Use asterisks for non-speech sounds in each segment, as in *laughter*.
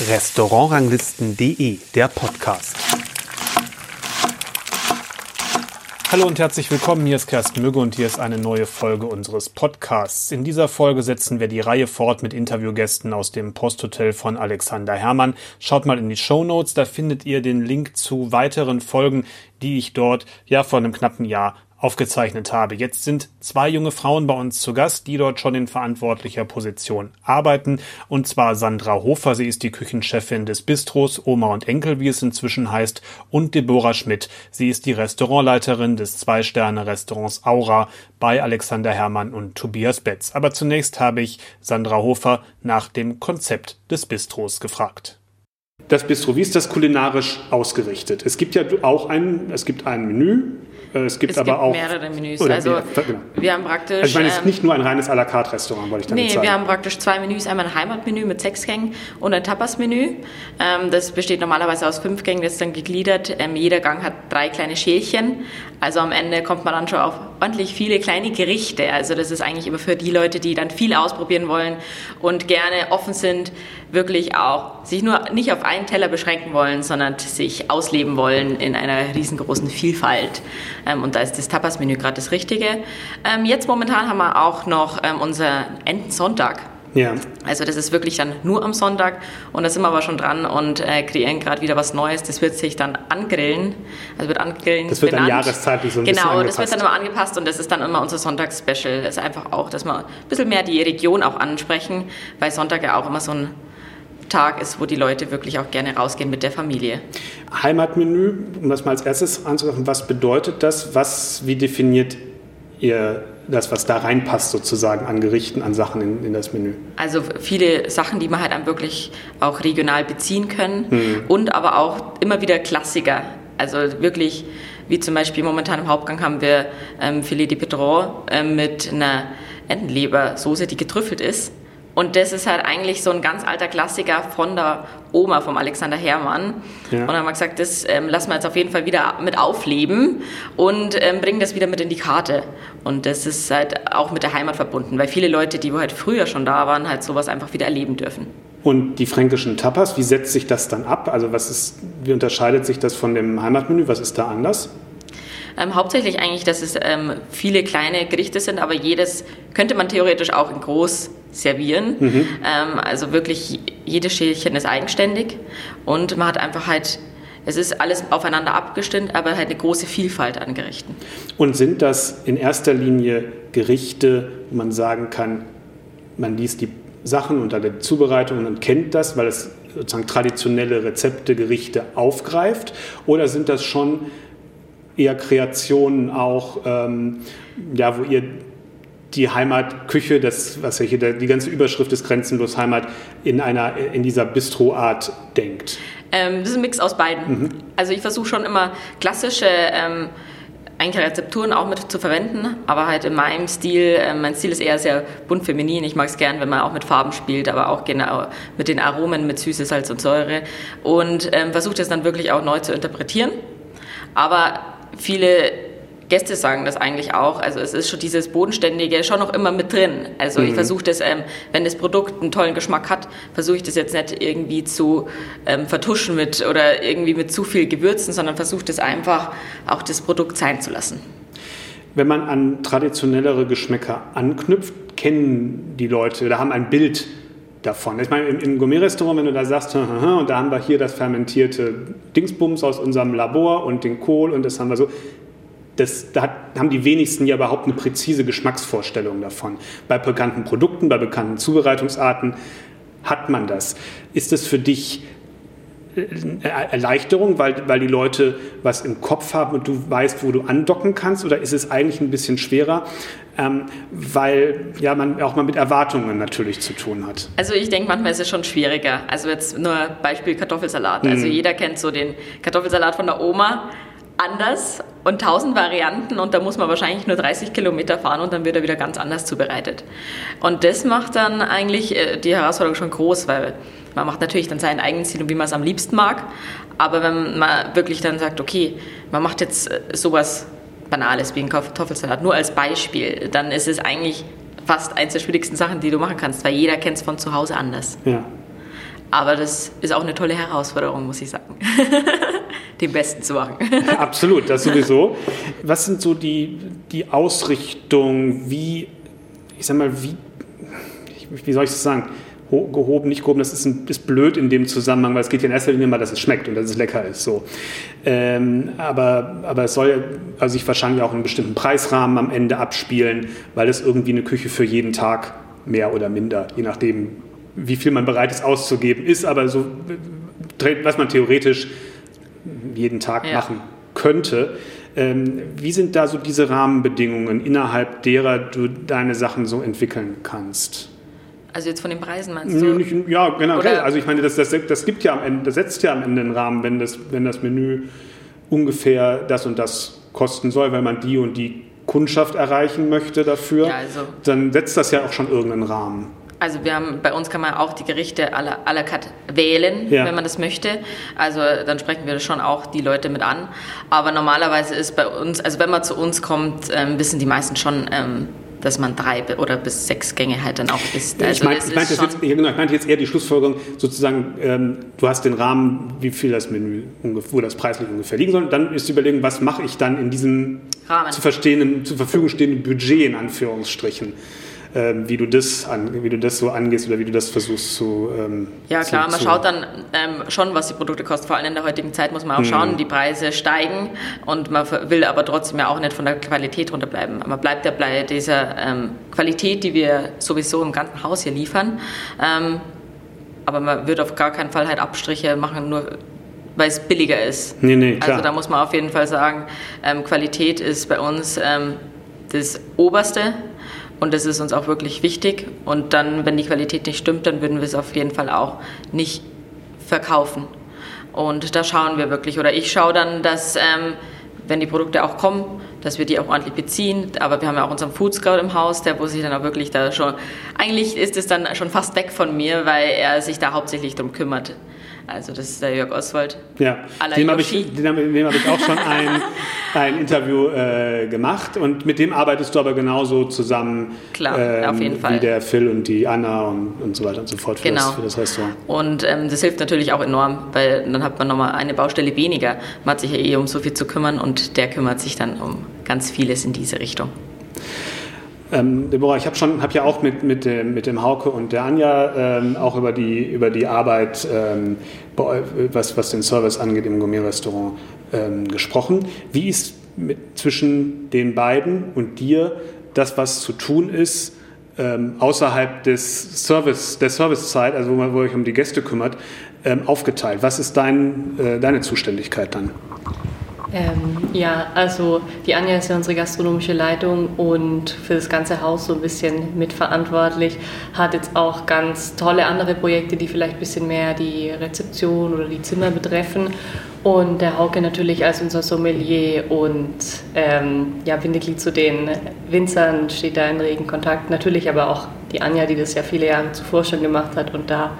Restaurantranglisten.de, der Podcast. Hallo und herzlich willkommen, hier ist Kersten Mügge und hier ist eine neue Folge unseres Podcasts. In dieser Folge setzen wir die Reihe fort mit Interviewgästen aus dem Posthotel von Alexander Herrmann. Schaut mal in die Show Notes, da findet ihr den Link zu weiteren Folgen, die ich dort ja vor einem knappen Jahr aufgezeichnet habe. Jetzt sind zwei junge Frauen bei uns zu Gast, die dort schon in verantwortlicher Position arbeiten. Und zwar Sandra Hofer, sie ist die Küchenchefin des Bistros Oma und Enkel, wie es inzwischen heißt, und Deborah Schmidt, sie ist die Restaurantleiterin des Zwei-Sterne-Restaurants Aura bei Alexander Herrmann und Tobias Betz. Aber zunächst habe ich Sandra Hofer nach dem Konzept des Bistros gefragt. Das Bistro, wie ist das kulinarisch ausgerichtet? Es gibt ja auch ein, es gibt ein Menü, äh, es gibt es aber gibt auch mehrere Menüs. Also genau. wir haben praktisch. Also ich meine, es ist ähm, nicht nur ein reines à la carte Restaurant, wollte ich damit Nee, sagen. wir haben praktisch zwei Menüs. Einmal ein Heimatmenü mit sechs Gängen und ein Tapas-Menü. Ähm, das besteht normalerweise aus fünf Gängen, das ist dann gegliedert. Ähm, jeder Gang hat drei kleine Schälchen. Also am Ende kommt man dann schon auf ordentlich viele kleine Gerichte. Also das ist eigentlich immer für die Leute, die dann viel ausprobieren wollen und gerne offen sind, wirklich auch sich nur nicht auf einen Teller beschränken wollen, sondern sich ausleben wollen in einer riesengroßen Vielfalt. Ähm, und da ist das Tapas-Menü gerade das Richtige. Ähm, jetzt momentan haben wir auch noch ähm, unser Entensonntag. Ja. Also das ist wirklich dann nur am Sonntag und da sind wir aber schon dran und äh, kreieren gerade wieder was Neues. Das wird sich dann angrillen. Also wird angrillen. Das wird dann benannt. jahreszeitlich so ein bisschen Genau, das wird dann immer angepasst und das ist dann immer unser Sonntagsspecial. Das ist einfach auch, dass wir ein bisschen mehr die Region auch ansprechen, weil Sonntag ja auch immer so ein Tag ist, wo die Leute wirklich auch gerne rausgehen mit der Familie. Heimatmenü, um das mal als erstes anzusprechen, was bedeutet das? Was, wie definiert ihr das, was da reinpasst sozusagen an Gerichten, an Sachen in, in das Menü? Also viele Sachen, die man halt dann wirklich auch regional beziehen können Mhm. und aber auch immer wieder Klassiker. Also wirklich, wie zum Beispiel momentan im Hauptgang haben wir ähm, Filet de Pedron ähm, mit einer Entenlebersoße, die getrüffelt ist. Und das ist halt eigentlich so ein ganz alter Klassiker von der Oma, vom Alexander Herrmann. Ja. Und dann haben wir gesagt, das ähm, lassen wir jetzt auf jeden Fall wieder mit aufleben und ähm, bringen das wieder mit in die Karte. Und das ist halt auch mit der Heimat verbunden, weil viele Leute, die halt früher schon da waren, halt sowas einfach wieder erleben dürfen. Und die fränkischen Tapas, wie setzt sich das dann ab? Also was ist, wie unterscheidet sich das von dem Heimatmenü? Was ist da anders? Ähm, hauptsächlich eigentlich, dass es ähm, viele kleine Gerichte sind, aber jedes könnte man theoretisch auch in groß servieren. Ähm, also wirklich jedes Schälchen ist eigenständig und man hat einfach halt, es ist alles aufeinander abgestimmt, aber halt eine große Vielfalt an Gerichten. Und sind das in erster Linie Gerichte, wo man sagen kann, man liest die Sachen unter der Zubereitung und kennt das, weil es sozusagen traditionelle Rezepte, Gerichte aufgreift? Oder sind das schon eher Kreationen auch, ähm, ja, wo ihr die Heimatküche, das, was ja hier die ganze Überschrift ist Grenzenlos Heimat, in, einer, in dieser Bistro-Art denkt? Ähm, das ist ein Mix aus beiden. Also ich versuche schon immer klassische ähm, eigentlich Rezepturen auch mit zu verwenden, aber halt in meinem Stil, äh, mein Stil ist eher sehr bunt feminin. Ich mag es gern, wenn man auch mit Farben spielt, aber auch genau mit den Aromen, mit Süße, Salz und Säure und ähm, versuche das dann wirklich auch neu zu interpretieren. Aber viele Gäste sagen das eigentlich auch. Also es ist schon dieses Bodenständige schon noch immer mit drin. Also ich versuche das, ähm, wenn das Produkt einen tollen Geschmack hat, versuche ich das jetzt nicht irgendwie zu ähm, vertuschen mit oder irgendwie mit zu viel Gewürzen, sondern versuche das einfach auch das Produkt sein zu lassen. Wenn man an traditionellere Geschmäcker anknüpft, kennen die Leute oder haben ein Bild davon. Ich meine, im, im Gourmet-Restaurant, wenn du da sagst, "Hm, hm, hm, und da haben wir hier das fermentierte Dingsbums aus unserem Labor und den Kohl und das haben wir so, das, da haben die wenigsten ja überhaupt eine präzise Geschmacksvorstellung davon. Bei bekannten Produkten, bei bekannten Zubereitungsarten hat man das. Ist es für dich Erleichterung, weil, weil die Leute was im Kopf haben und du weißt, wo du andocken kannst? Oder ist es eigentlich ein bisschen schwerer, ähm, weil ja, man auch mal mit Erwartungen natürlich zu tun hat? Also ich denke, manchmal ist es schon schwieriger. Also jetzt nur Beispiel Kartoffelsalat. Also jeder kennt so den Kartoffelsalat von der Oma anders und tausend Varianten und da muss man wahrscheinlich nur 30 Kilometer fahren und dann wird er wieder ganz anders zubereitet. Und das macht dann eigentlich äh, die Herausforderung schon groß, weil man macht natürlich dann seinen eigenen Stil und wie man es am liebsten mag. Aber wenn man wirklich dann sagt, okay, man macht jetzt äh, sowas Banales wie ein Kartoffelsalat, nur als Beispiel, dann ist es eigentlich fast eins der schwierigsten Sachen, die du machen kannst, weil jeder kennt es von zu Hause anders. Ja. Aber das ist auch eine tolle Herausforderung, muss ich sagen. *laughs* Den Besten zu machen. *laughs* Absolut, das sowieso. Was sind so die, die Ausrichtungen, wie, ich sag mal, wie, wie soll ich das sagen? Gehoben, nicht gehoben, das ist, ein, ist blöd in dem Zusammenhang, weil es geht ja in erster Linie mal, dass es schmeckt und dass es lecker ist. So. Ähm, aber, aber es soll also sich wahrscheinlich auch in einem bestimmten Preisrahmen am Ende abspielen, weil es irgendwie eine Küche für jeden Tag mehr oder minder, je nachdem, wie viel man bereit ist auszugeben, ist, aber so, was man theoretisch jeden Tag ja. machen könnte. Ähm, wie sind da so diese Rahmenbedingungen, innerhalb derer du deine Sachen so entwickeln kannst? Also jetzt von den Preisen meinst du? Nicht, ja, generell. Also ich meine, das, das, das gibt ja am Ende, das setzt ja am Ende einen Rahmen, wenn das, wenn das Menü ungefähr das und das kosten soll, weil man die und die Kundschaft erreichen möchte dafür, ja, also, dann setzt das ja auch schon irgendeinen Rahmen. Also wir haben, bei uns kann man auch die Gerichte à la, à la carte wählen, ja. wenn man das möchte. Also dann sprechen wir schon auch die Leute mit an. Aber normalerweise ist bei uns, also wenn man zu uns kommt, ähm, wissen die meisten schon, ähm, dass man drei oder bis sechs Gänge halt dann auch isst. Also ich, mein, ich, meinte jetzt, genau, ich meinte jetzt eher die Schlussfolgerung, sozusagen, ähm, du hast den Rahmen, wie viel das Menü, wo das preislich ungefähr liegen soll. Dann ist die Überlegung, was mache ich dann in diesem Rahmen. zu verstehenden, zur Verfügung stehenden Budget in Anführungsstrichen ähm, wie, du das an, wie du das so angehst oder wie du das versuchst zu. Ähm, ja, klar, zu, man schaut dann ähm, schon, was die Produkte kosten. Vor allem in der heutigen Zeit muss man auch schauen, mhm. die Preise steigen und man will aber trotzdem ja auch nicht von der Qualität runterbleiben. Man bleibt ja bei dieser ähm, Qualität, die wir sowieso im ganzen Haus hier liefern. Ähm, aber man wird auf gar keinen Fall halt Abstriche machen, nur weil es billiger ist. Nee, nee, klar. Also da muss man auf jeden Fall sagen, ähm, Qualität ist bei uns das Oberste und das ist uns auch wirklich wichtig. Und dann, wenn die Qualität nicht stimmt, dann würden wir es auf jeden Fall auch nicht verkaufen. Und da schauen wir wirklich, oder ich schaue dann, dass, ähm, wenn die Produkte auch kommen, dass wir die auch ordentlich beziehen. Aber wir haben ja auch unseren Food Scout im Haus, der wo sich dann auch wirklich da schon, eigentlich ist es dann schon fast weg von mir, weil er sich da hauptsächlich darum kümmert. Also das ist der Jörg Oswald. Ja, dem habe ich, dem, hab ich auch schon ein, *laughs* ein Interview äh, gemacht und mit dem arbeitest du aber genauso zusammen Klar, ähm, auf jeden Fall. wie der Phil und die Anna und, und so weiter und so fort für, genau. das, für das Restaurant. Und ähm, das hilft natürlich auch enorm, weil dann hat man nochmal eine Baustelle weniger. Man hat sich ja eh um so viel zu kümmern und der kümmert sich dann um ganz vieles in diese Richtung. Ähm, Deborah, ich habe schon, habe ja auch mit, mit, dem, mit dem Hauke und der Anja ähm, auch über die, über die Arbeit, ähm, was, was den Service angeht im Gourmet-Restaurant ähm, gesprochen. Wie ist mit, zwischen den beiden und dir das, was zu tun ist, ähm, außerhalb des Service, der Servicezeit, also wo man euch um die Gäste kümmert, ähm, aufgeteilt? Was ist dein, äh, deine Zuständigkeit dann? Ähm, ja, also die Anja ist ja unsere gastronomische Leitung und für das ganze Haus so ein bisschen mitverantwortlich. Hat jetzt auch ganz tolle andere Projekte, die vielleicht ein bisschen mehr die Rezeption oder die Zimmer betreffen. Und der Hauke natürlich als unser Sommelier und ähm, ja, Bindeglied zu den Winzern steht da in regen Kontakt. Natürlich aber auch die Anja, die das ja viele Jahre zuvor schon gemacht hat und da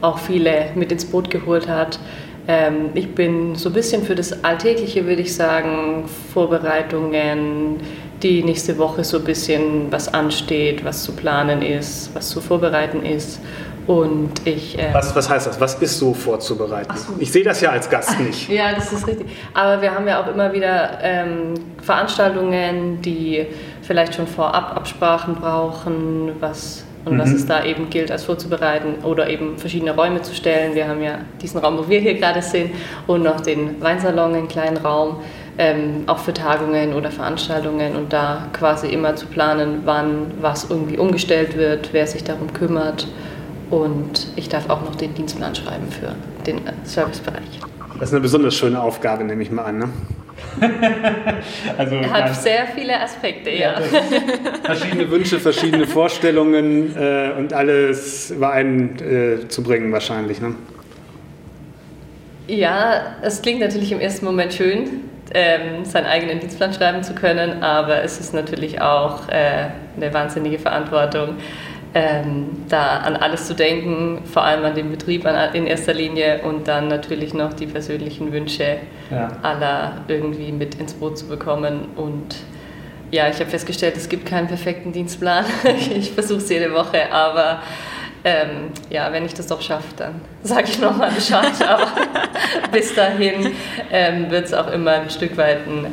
auch viele mit ins Boot geholt hat. Ähm, ich bin so ein bisschen für das Alltägliche, würde ich sagen, Vorbereitungen, die nächste Woche so ein bisschen was ansteht, was zu planen ist, was zu vorbereiten ist. Und ich, äh was, was heißt das? Was ist so vorzubereiten? So. Ich sehe das ja als Gast nicht. *laughs* ja, das ist richtig. Aber wir haben ja auch immer wieder ähm, Veranstaltungen, die vielleicht schon vorab Absprachen brauchen, was und mhm. was es da eben gilt, als vorzubereiten oder eben verschiedene Räume zu stellen. Wir haben ja diesen Raum, wo wir hier gerade sind, und noch den Weinsalon, einen kleinen Raum, ähm, auch für Tagungen oder Veranstaltungen und da quasi immer zu planen, wann was irgendwie umgestellt wird, wer sich darum kümmert. Und ich darf auch noch den Dienstplan schreiben für den Servicebereich. Das ist eine besonders schöne Aufgabe, nehme ich mal an. Ne? *laughs* also, er hat sehr viele Aspekte, ja. ja. verschiedene Wünsche, verschiedene Vorstellungen äh, und alles übereinzubringen äh, wahrscheinlich. Ne? Ja, es klingt natürlich im ersten Moment schön, ähm, seinen eigenen Dienstplan schreiben zu können, aber es ist natürlich auch äh, eine wahnsinnige Verantwortung ähm, da an alles zu denken, vor allem an den Betrieb in erster Linie und dann natürlich noch die persönlichen Wünsche ja. aller irgendwie mit ins Boot zu bekommen. Und ja, ich habe festgestellt, es gibt keinen perfekten Dienstplan. *laughs* ich versuche es jede Woche, aber Ähm, ja, wenn ich das doch schaffe, dann sage ich nochmal Bescheid. *laughs* Aber bis dahin ähm, wird es auch immer ein Stück weit ein,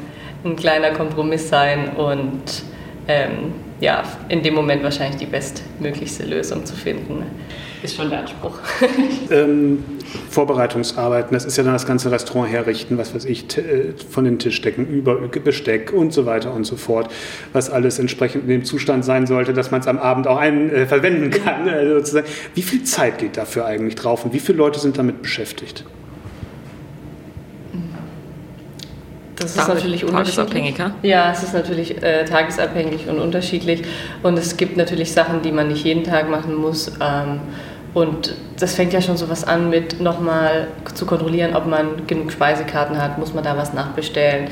ein kleiner Kompromiss sein und ähm, ja, in dem Moment wahrscheinlich die bestmöglichste Lösung zu finden ist schon der Anspruch. *laughs* ähm, Vorbereitungsarbeiten, das ist ja dann das ganze Restaurant herrichten, was weiß ich, äh, von den Tischdecken über Besteck und so weiter und so fort, was alles entsprechend in dem Zustand sein sollte, dass man es am Abend auch einen äh, verwenden kann. Also wie viel Zeit geht dafür eigentlich drauf und wie viele Leute sind damit beschäftigt? Das ist natürlich tagesabhängig. Ja, es ist natürlich äh, tagesabhängig und unterschiedlich. Und es gibt natürlich Sachen, die man nicht jeden Tag machen muss. Ähm, und das fängt ja schon so was an mit nochmal zu kontrollieren, ob man genug Speisekarten hat, muss man da was nachbestellen.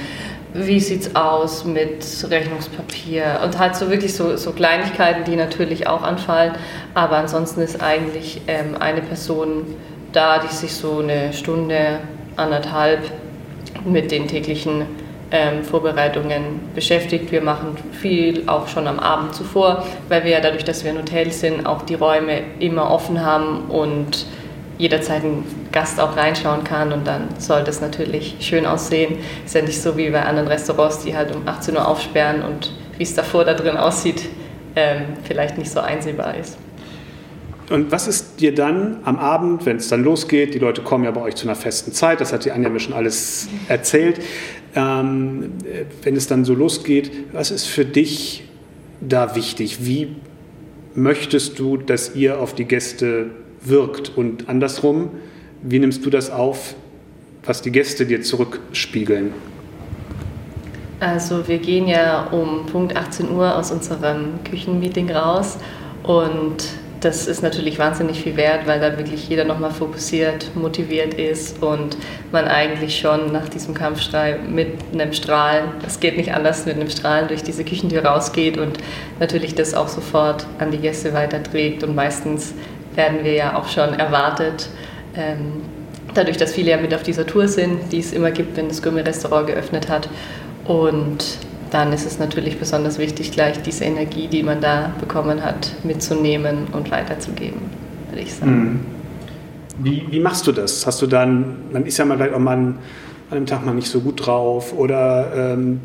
Wie sieht es aus mit Rechnungspapier und halt so wirklich so, so Kleinigkeiten, die natürlich auch anfallen. Aber ansonsten ist eigentlich ähm, eine Person da, die sich so eine Stunde, anderthalb mit den täglichen ähm, Vorbereitungen beschäftigt. Wir machen viel auch schon am Abend zuvor, weil wir ja dadurch, dass wir ein Hotel sind, auch die Räume immer offen haben und jederzeit ein Gast auch reinschauen kann und dann soll das natürlich schön aussehen. Ist ja nicht so wie bei anderen Restaurants, die halt um 18 Uhr aufsperren und wie es davor da drin aussieht, ähm, vielleicht nicht so einsehbar ist. Und was ist dir dann am Abend, wenn es dann losgeht, die Leute kommen ja bei euch zu einer festen Zeit, das hat die Anja mir schon alles erzählt, ähm, wenn es dann so losgeht, was ist für dich da wichtig? Wie möchtest du, dass ihr auf die Gäste wirkt? Und andersrum, wie nimmst du das auf, was die Gäste dir zurückspiegeln? Also wir gehen ja um Punkt 18 Uhr aus unserem Küchenmeeting raus und das ist natürlich wahnsinnig viel wert, weil da wirklich jeder nochmal fokussiert, motiviert ist und man eigentlich schon nach diesem Kampfstrei mit einem Strahlen, es geht nicht anders, mit einem Strahlen durch diese Küchentür rausgeht und natürlich das auch sofort an die Gäste weiterträgt und meistens werden wir ja auch schon erwartet. Ähm, dadurch, dass viele ja mit auf dieser Tour sind, die es immer gibt, wenn das Gourmet-Restaurant geöffnet hat. Und dann ist es natürlich besonders wichtig, gleich diese Energie, die man da bekommen hat, mitzunehmen und weiterzugeben, würde ich sagen. Mhm. Wie, wie machst du das? Hast du dann, man ist ja mal vielleicht auch mal an einem Tag mal nicht so gut drauf oder ähm,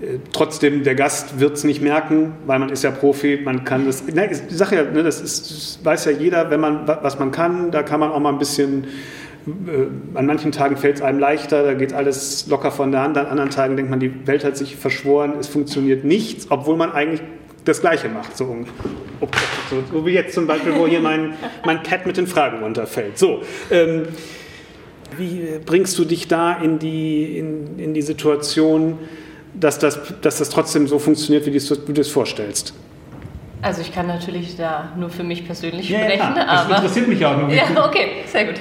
äh, trotzdem, der Gast wird es nicht merken, weil man ist ja Profi, man kann das, ne, ich sage ja, ne, das, ist, das weiß ja jeder, wenn man, was man kann, da kann man auch mal ein bisschen an manchen Tagen fällt es einem leichter, da geht alles locker von der Hand. An anderen Tagen denkt man, die Welt hat sich verschworen, es funktioniert nichts, obwohl man eigentlich das Gleiche macht. So, so, so wie jetzt zum Beispiel, wo hier mein, mein Cat mit den Fragen runterfällt. So, ähm, wie bringst du dich da in die, in, in die Situation, dass das, dass das trotzdem so funktioniert, wie du es dir vorstellst? Also ich kann natürlich da nur für mich persönlich ja, sprechen, ja, das interessiert mich auch nur. Ja, okay, sehr gut.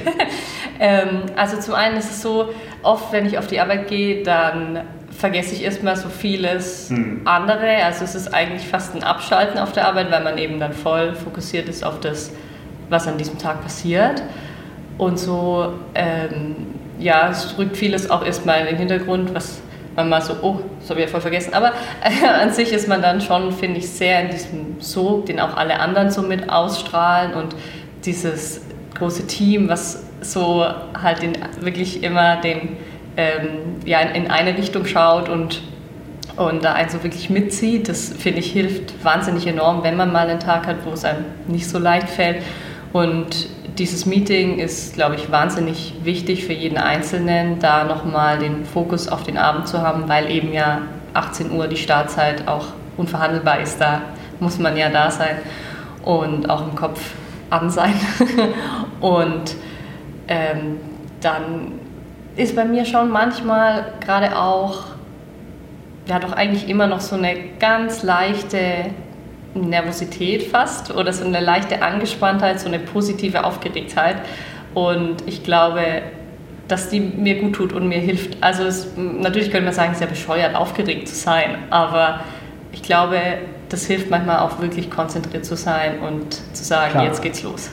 Ähm, also zum einen ist es so, oft wenn ich auf die Arbeit gehe, dann vergesse ich erstmal so vieles hm. andere. Also es ist eigentlich fast ein Abschalten auf der Arbeit, weil man eben dann voll fokussiert ist auf das, was an diesem Tag passiert. Und so, ähm, ja, es rückt vieles auch erstmal in den Hintergrund, was man mal so, oh, das habe ich ja voll vergessen. Aber äh, *laughs* an sich ist man dann schon, finde ich, sehr in diesem Sog, den auch alle anderen so mit ausstrahlen und dieses große Team, was so halt den, wirklich immer den, ähm, ja, in, in eine Richtung schaut und, und da einen so wirklich mitzieht. Das finde ich hilft wahnsinnig enorm, wenn man mal einen Tag hat, wo es einem nicht so leicht fällt. Und dieses Meeting ist, glaube ich, wahnsinnig wichtig für jeden Einzelnen, da nochmal den Fokus auf den Abend zu haben, weil eben ja 18 Uhr die Startzeit auch unverhandelbar ist. Da muss man ja da sein und auch im Kopf an sein. *laughs* und ähm, dann ist bei mir schon manchmal gerade auch, ja doch eigentlich immer noch so eine ganz leichte Nervosität fast oder so eine leichte Angespanntheit, so eine positive Aufgeregtheit. Und ich glaube, dass die mir gut tut und mir hilft. Also es, natürlich könnte man sagen, es ist ja bescheuert, aufgeregt zu sein, aber ich glaube, das hilft manchmal auch wirklich konzentriert zu sein und zu sagen, Klar. jetzt geht's los.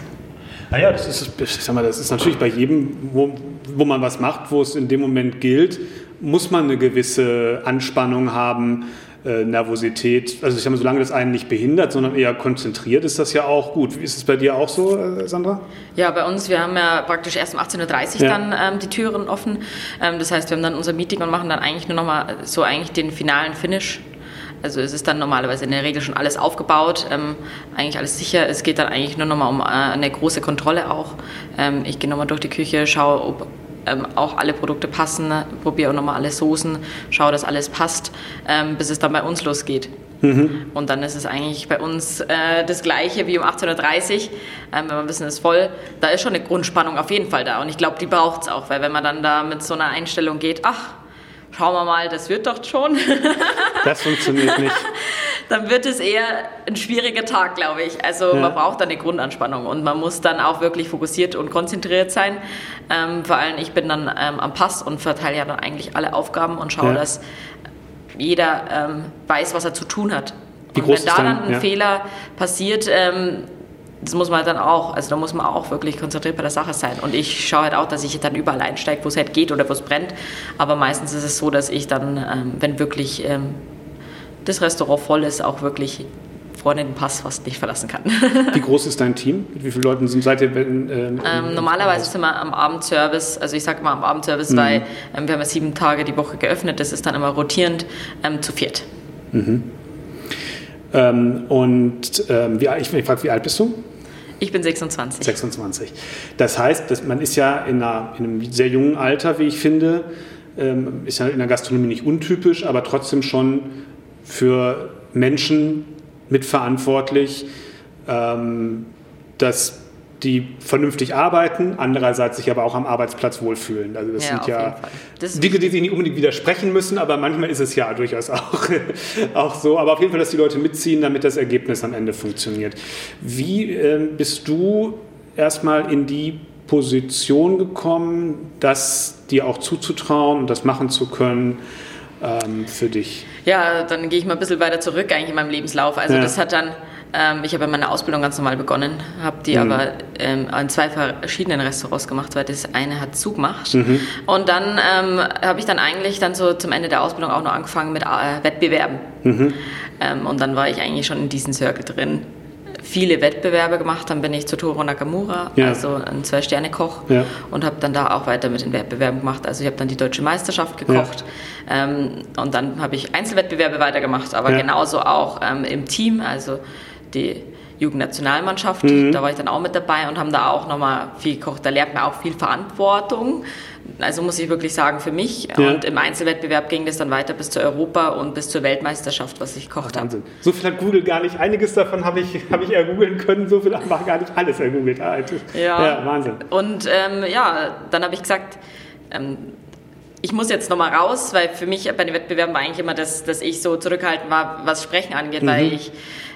Naja, das ist, ich sag mal, das ist natürlich bei jedem, wo, wo man was macht, wo es in dem Moment gilt, muss man eine gewisse Anspannung haben, äh, Nervosität, also ich sage mal, solange das einen nicht behindert, sondern eher konzentriert, ist das ja auch gut. Ist es bei dir auch so, äh, Sandra? Ja, bei uns, wir haben ja praktisch erst um 18.30 Uhr ja. dann ähm, die Türen offen. Ähm, das heißt, wir haben dann unser Meeting und machen dann eigentlich nur nochmal so eigentlich den finalen Finish. Also es ist dann normalerweise in der Regel schon alles aufgebaut, ähm, eigentlich alles sicher. Es geht dann eigentlich nur nochmal um äh, eine große Kontrolle auch. Ähm, ich gehe nochmal durch die Küche, schaue, ob ähm, auch alle Produkte passen, probiere auch nochmal alle Soßen, schaue, dass alles passt, ähm, bis es dann bei uns losgeht. Mhm. Und dann ist es eigentlich bei uns äh, das Gleiche wie um 18.30 Uhr. Ähm, wenn wir wissen, es ist voll, da ist schon eine Grundspannung auf jeden Fall da. Und ich glaube, die braucht es auch, weil wenn man dann da mit so einer Einstellung geht, ach, schauen wir mal, das wird doch schon. *laughs* Das funktioniert nicht. *laughs* dann wird es eher ein schwieriger Tag, glaube ich. Also ja. man braucht dann eine Grundanspannung und man muss dann auch wirklich fokussiert und konzentriert sein. Ähm, vor allem ich bin dann ähm, am Pass und verteile ja dann eigentlich alle Aufgaben und schaue, ja. dass jeder ähm, weiß, was er zu tun hat. Wie und wenn da dann ein ja. Fehler passiert, ähm, das muss man dann auch, also da muss man auch wirklich konzentriert bei der Sache sein. Und ich schaue halt auch, dass ich dann überall einsteige, wo es halt geht oder wo es brennt. Aber meistens ist es so, dass ich dann, ähm, wenn wirklich ähm, das Restaurant voll ist, auch wirklich vorne den Pass fast nicht verlassen kann. *laughs* Wie groß ist dein Team? Mit wie vielen Leuten sind, seid ihr? Ähm, ähm, normalerweise sind wir am Abendservice, also ich sage mal am Abendservice, mhm. weil ähm, wir haben ja sieben Tage die Woche geöffnet, das ist dann immer rotierend, ähm, zu viert. Mhm. Ähm, und ähm, wie, ich, ich frage, wie alt bist du? Ich bin 26. 26. Das heißt, dass man ist ja in, einer, in einem sehr jungen Alter, wie ich finde, ähm, ist ja in der Gastronomie nicht untypisch, aber trotzdem schon für Menschen mitverantwortlich, ähm, dass die vernünftig arbeiten, andererseits sich aber auch am Arbeitsplatz wohlfühlen. Also das ja, sind ja Dinge, die sich nicht unbedingt widersprechen müssen, aber manchmal ist es ja durchaus auch, *laughs* auch so. Aber auf jeden Fall, dass die Leute mitziehen, damit das Ergebnis am Ende funktioniert. Wie äh, bist du erstmal in die Position gekommen, das dir auch zuzutrauen und das machen zu können ähm, für dich? Ja, dann gehe ich mal ein bisschen weiter zurück eigentlich in meinem Lebenslauf. Also ja. das hat dann ähm, ich habe meine Ausbildung ganz normal begonnen, habe die mhm. aber ähm, in zwei verschiedenen Restaurants gemacht, weil das eine hat zugemacht. Mhm. Und dann ähm, habe ich dann eigentlich dann so zum Ende der Ausbildung auch noch angefangen mit äh, Wettbewerben. Mhm. Ähm, und dann war ich eigentlich schon in diesem Circle drin. Viele Wettbewerbe gemacht, dann bin ich zu Toro Nakamura, ja. also ein Zwei-Sterne-Koch, ja. und habe dann da auch weiter mit den Wettbewerben gemacht. Also ich habe dann die deutsche Meisterschaft gekocht ja. Ähm, und dann habe ich Einzelwettbewerbe weitergemacht, aber genauso auch ähm, im Team, also die Jugendnationalmannschaft. Mhm. Da war ich dann auch mit dabei und haben da auch nochmal viel gekocht. Da lernt man auch viel Verantwortung. Also muss ich wirklich sagen, für mich. Ja. Und im Einzelwettbewerb ging das dann weiter bis zur Europa und bis zur Weltmeisterschaft, was ich gekocht habe. So viel hat Google gar nicht. Einiges davon habe ich, hab ich ergoogeln können, so viel war gar nicht alles ergoogelt. Ja. ja, Wahnsinn. Und ähm, ja, dann habe ich gesagt, ähm, ich muss jetzt nochmal raus, weil für mich bei den Wettbewerben war eigentlich immer, dass, dass ich so zurückhaltend war, was Sprechen angeht, mhm. weil ich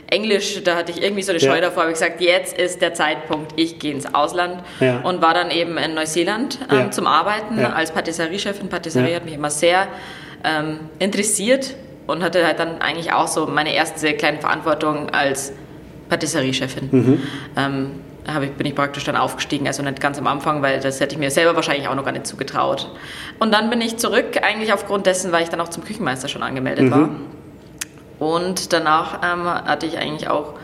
Englisch, da hatte ich irgendwie so eine Scheu ja. davor, habe ich gesagt, jetzt ist der Zeitpunkt, ich gehe ins Ausland ja. und war dann eben in Neuseeland ähm, zum Arbeiten als Patisserie-Chefin. Patisserie hat mich immer sehr ähm, interessiert und hatte halt dann eigentlich auch so meine erste kleine Verantwortung als Patisserie-Chefin. Mhm. Ähm, ich, bin ich praktisch dann aufgestiegen, also nicht ganz am Anfang, weil das hätte ich mir selber wahrscheinlich auch noch gar nicht zugetraut. Und dann bin ich zurück, eigentlich aufgrund dessen, weil ich dann auch zum Küchenmeister schon angemeldet mhm. war. Und danach ähm, hatte ich eigentlich auch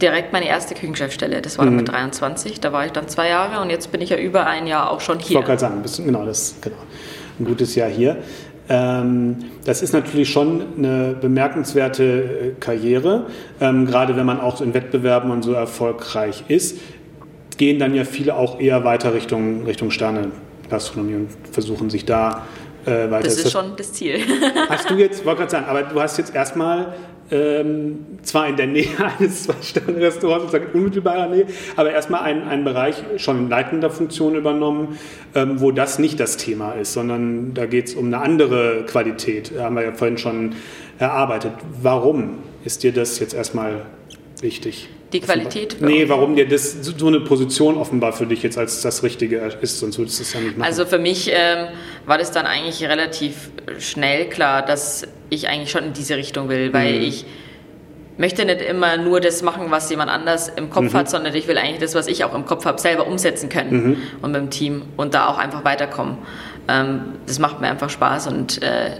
direkt meine erste Küchenchefstelle. Das war dann mhm. mit 23, da war ich dann zwei Jahre und jetzt bin ich ja über ein Jahr auch schon hier. Ich wollte gerade sagen, bist, genau, das genau, ein gutes Jahr hier. Ähm, das ist natürlich schon eine bemerkenswerte äh, Karriere, ähm, gerade wenn man auch in Wettbewerben und so erfolgreich ist, gehen dann ja viele auch eher weiter Richtung, Richtung Sterne Gastronomie und versuchen sich da äh, weiter. Das ist, schon das Ziel. *laughs* Hast du jetzt, wollte gerade sagen, aber du hast jetzt erstmal ähm, zwar in der Nähe *laughs* eines Zwei-Sterne-Restaurants, sozusagen in unmittelbarer Nähe, aber erstmal einen, einen Bereich schon in leitender Funktion übernommen, ähm, wo das nicht das Thema ist, sondern da geht es um eine andere Qualität. Da haben wir ja vorhin schon erarbeitet. Warum ist dir das jetzt erstmal wichtig? Die Qualität? Nee, warum dir das so eine Position offenbar für dich jetzt als das Richtige ist, sonst würdest du es ja nicht machen. Also für mich ähm, war das dann eigentlich relativ schnell klar, dass ich eigentlich schon in diese Richtung will, weil mhm. ich möchte nicht immer nur das machen, was jemand anders im Kopf mhm. hat, sondern ich will eigentlich das, was ich auch im Kopf habe, selber umsetzen können mhm. und mit dem Team und da auch einfach weiterkommen. Ähm, das macht mir einfach Spaß und äh,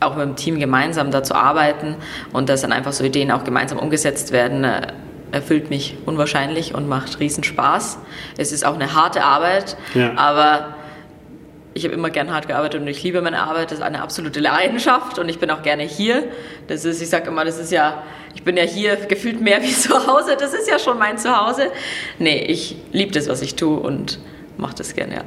auch mit dem Team gemeinsam da zu arbeiten und dass dann einfach so Ideen auch gemeinsam umgesetzt werden, äh, erfüllt mich unwahrscheinlich und macht riesen Spaß. Es ist auch eine harte Arbeit, ja. aber ich habe immer gern hart gearbeitet und ich liebe meine Arbeit. Das ist eine absolute Leidenschaft und ich bin auch gerne hier. Das ist, ich sage immer, das ist ja, ich bin ja hier gefühlt mehr *laughs* wie zu Hause. Das ist ja schon mein Zuhause. Nee, ich liebe das, was ich tue und mache das gerne, ja.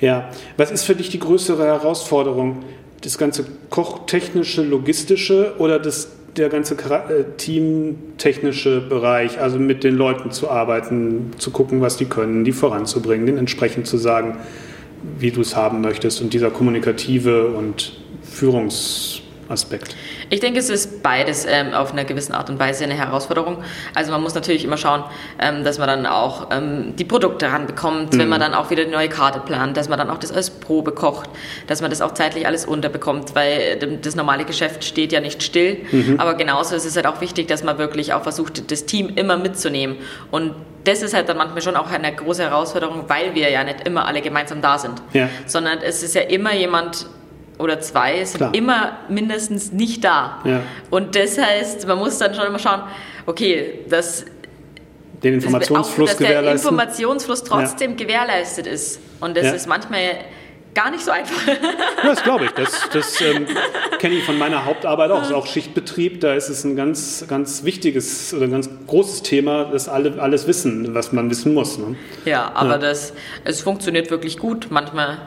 Ja, was ist für dich die größere Herausforderung? Das ganze kochtechnische, logistische oder das der ganze äh, teamtechnische Bereich, also mit den Leuten zu arbeiten, zu gucken, was die können, die voranzubringen, den entsprechend zu sagen, wie du es haben möchtest und dieser kommunikative und Führungsaspekt. Ich denke, es ist beides ähm, auf einer gewissen Art und Weise eine Herausforderung. Also man muss natürlich immer schauen, ähm, dass man dann auch ähm, die Produkte ranbekommt, mhm. wenn man dann auch wieder die neue Karte plant, dass man dann auch das als Probe kocht, dass man das auch zeitlich alles unterbekommt, weil das normale Geschäft steht ja nicht still. Mhm. Aber genauso ist es halt auch wichtig, dass man wirklich auch versucht, das Team immer mitzunehmen. Und das ist halt dann manchmal schon auch eine große Herausforderung, weil wir ja nicht immer alle gemeinsam da sind, ja. sondern es ist ja immer jemand oder zwei sind Klar. immer mindestens nicht da. Ja. Und das heißt, man muss dann schon immer schauen, okay, dass den Informationsfluss auch, dass der Informationsfluss trotzdem ja. gewährleistet ist. Und das ja. ist manchmal gar nicht so einfach. das glaube ich. Das, das ähm, kenne ich von meiner Hauptarbeit auch. Das ist auch Schichtbetrieb. Da ist es ein ganz, ganz wichtiges oder ein ganz großes Thema, dass alle alles wissen, was man wissen muss. Ne? Ja, aber ja. Das, es funktioniert wirklich gut. Manchmal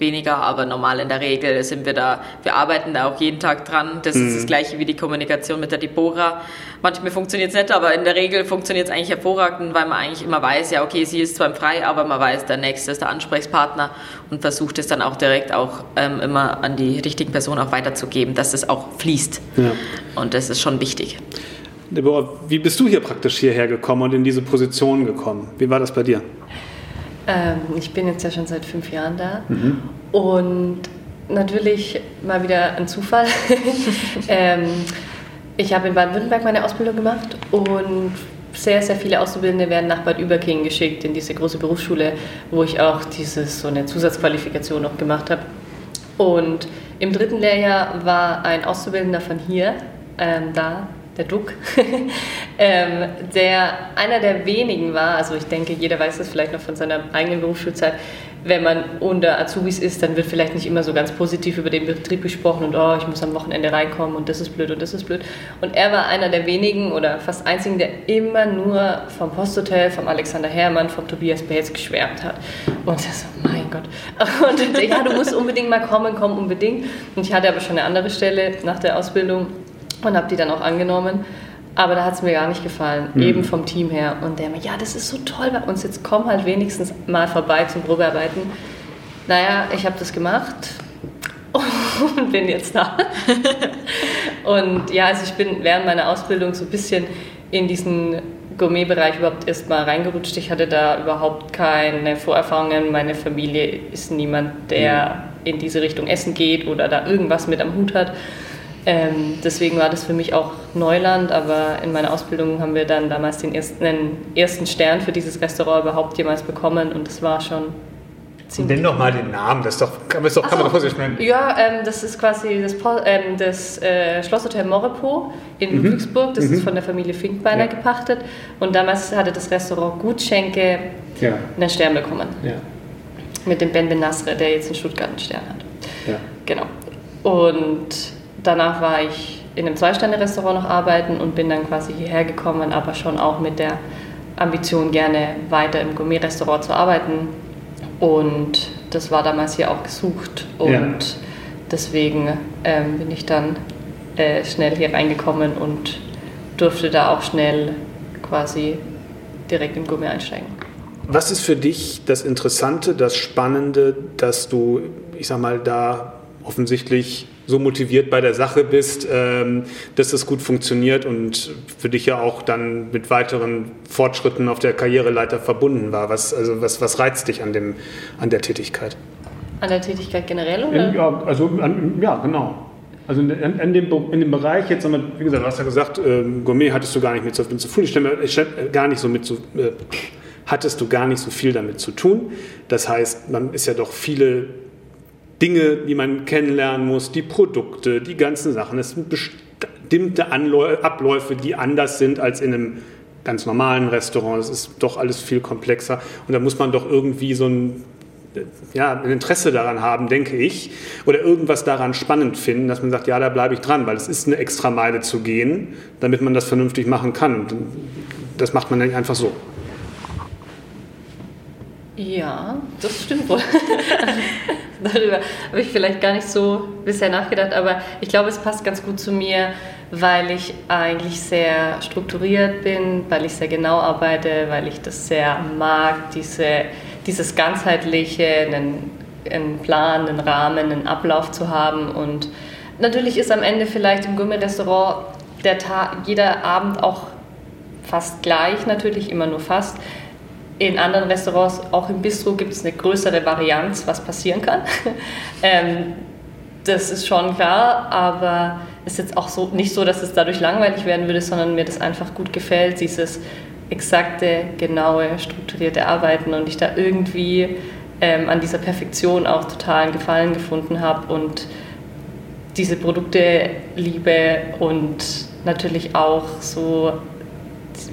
weniger, aber normal in der Regel sind wir da, wir arbeiten da auch jeden Tag dran. Das mhm. ist das mhm. gleiche wie die Kommunikation mit der Deborah. Manchmal funktioniert es nicht, aber in der Regel funktioniert es eigentlich hervorragend, weil man eigentlich immer weiß, ja okay, sie ist zwar im Frei, aber man weiß, der Nächste ist der Ansprechpartner und versucht es dann auch direkt auch ähm, immer an die richtigen Personen auch weiterzugeben, dass es auch fließt. Ja. Und das ist schon wichtig. Deborah, wie bist du hier praktisch hierher gekommen und in diese Position gekommen? Wie war das bei dir? Ähm, ich bin jetzt ja schon seit fünf Jahren da mhm. und natürlich mal wieder ein Zufall. *laughs* ähm, ich habe in Baden-Württemberg meine Ausbildung gemacht und sehr, sehr viele Auszubildende werden nach Bad Überking geschickt in diese große Berufsschule, wo ich auch dieses, so eine Zusatzqualifikation noch gemacht habe. Und im dritten Lehrjahr war ein Auszubildender von hier ähm, da, der Duck, *laughs* ähm, der einer der wenigen war, also ich denke, jeder weiß das vielleicht noch von seiner eigenen Berufsschulzeit, wenn man unter Azubis ist, dann wird vielleicht nicht immer so ganz positiv über den Betrieb gesprochen und oh, ich muss am Wochenende reinkommen und das ist blöd und das ist blöd. Und er war einer der wenigen oder fast einzigen, der immer nur vom Posthotel, vom Alexander Herrmann, vom Tobias Bates geschwärmt hat. Und er so, mein Gott. *laughs* Und ja, du musst unbedingt mal kommen, komm unbedingt. Und ich hatte aber schon eine andere Stelle nach der Ausbildung und habe die dann auch angenommen. Aber da hat es mir gar nicht gefallen, mhm. eben vom Team her. Und der mir, ja, das ist so toll bei uns, jetzt komm halt wenigstens mal vorbei zum Probearbeiten. Naja, ich habe das gemacht *laughs* und bin jetzt da. *laughs* und ja, also ich bin während meiner Ausbildung so ein bisschen in diesen Gourmet-Bereich überhaupt erst mal reingerutscht. Ich hatte da überhaupt keine Vorerfahrungen. Meine Familie ist niemand, der mhm. in diese Richtung essen geht oder da irgendwas mit am Hut hat. Ähm, deswegen war das für mich auch Neuland, aber in meiner Ausbildung haben wir dann damals den ersten, den ersten Stern für dieses Restaurant überhaupt jemals bekommen und das war schon ziemlich. Nenn doch mal den Namen, das, doch, das doch, kann man doch vor sich nennen. Ja, ähm, das ist quasi das, ähm, das äh, Schlosshotel Morepo in mhm. Ludwigsburg, das mhm. ist von der Familie Finkbeiner ja. gepachtet und damals hatte das Restaurant Gutschenke ja. einen Stern bekommen. Ja. Mit dem Ben Benasre, der jetzt in Stuttgart einen Stern hat. Ja. Genau. Und danach war ich in einem Zwei-Sterne-Restaurant noch arbeiten und bin dann quasi hierher gekommen, aber schon auch mit der Ambition, gerne weiter im Gourmet-Restaurant zu arbeiten. Und das war damals hier auch gesucht und ja. deswegen ähm, bin ich dann äh, schnell hier reingekommen und durfte da auch schnell quasi direkt im Gourmet einsteigen. Was ist für dich das Interessante, das Spannende, dass du, ich sag mal, da offensichtlich so motiviert bei der Sache bist, ähm, dass es gut funktioniert und für dich ja auch dann mit weiteren Fortschritten auf der Karriereleiter verbunden war. Was, also was, was reizt dich an, dem, an der Tätigkeit? An der Tätigkeit generell? Oder? Ja, also, an, ja, genau. Also in, in, dem, in dem Bereich jetzt, wie gesagt, du hast ja gesagt, äh, Gourmet hattest du gar nicht mit zu viel, ich stelle gar nicht so mit so, äh, hattest du gar nicht so viel damit zu tun. Das heißt, man ist ja doch viele Dinge, die man kennenlernen muss, die Produkte, die ganzen Sachen. Es sind bestimmte Abläufe, die anders sind als in einem ganz normalen Restaurant. Es ist doch alles viel komplexer und da muss man doch irgendwie so ein ja, ein Interesse daran haben, denke ich, oder irgendwas daran spannend finden, dass man sagt, ja, da bleibe ich dran, weil es ist eine extra Meile zu gehen, damit man das vernünftig machen kann. Und das macht man nicht einfach so. Ja, das stimmt wohl. *laughs* *laughs* Darüber habe ich vielleicht gar nicht so bisher nachgedacht, aber ich glaube, es passt ganz gut zu mir, weil ich eigentlich sehr strukturiert bin, weil ich sehr genau arbeite, weil ich das sehr mag, diese, dieses ganzheitliche, einen, einen Plan, einen Rahmen, einen Ablauf zu haben. Und natürlich ist am Ende vielleicht im Gourmet-Restaurant der Tag, jeder Abend auch fast gleich, natürlich immer nur fast. In anderen Restaurants, auch im Bistro, gibt es eine größere Varianz, was passieren kann. *laughs* ähm, das ist schon klar, aber es ist jetzt auch so, nicht so, dass es dadurch langweilig werden würde, sondern mir das einfach gut gefällt, dieses exakte, genaue, strukturierte Arbeiten und ich da irgendwie ähm, an dieser Perfektion auch totalen Gefallen gefunden habe und diese Produkte liebe und natürlich auch so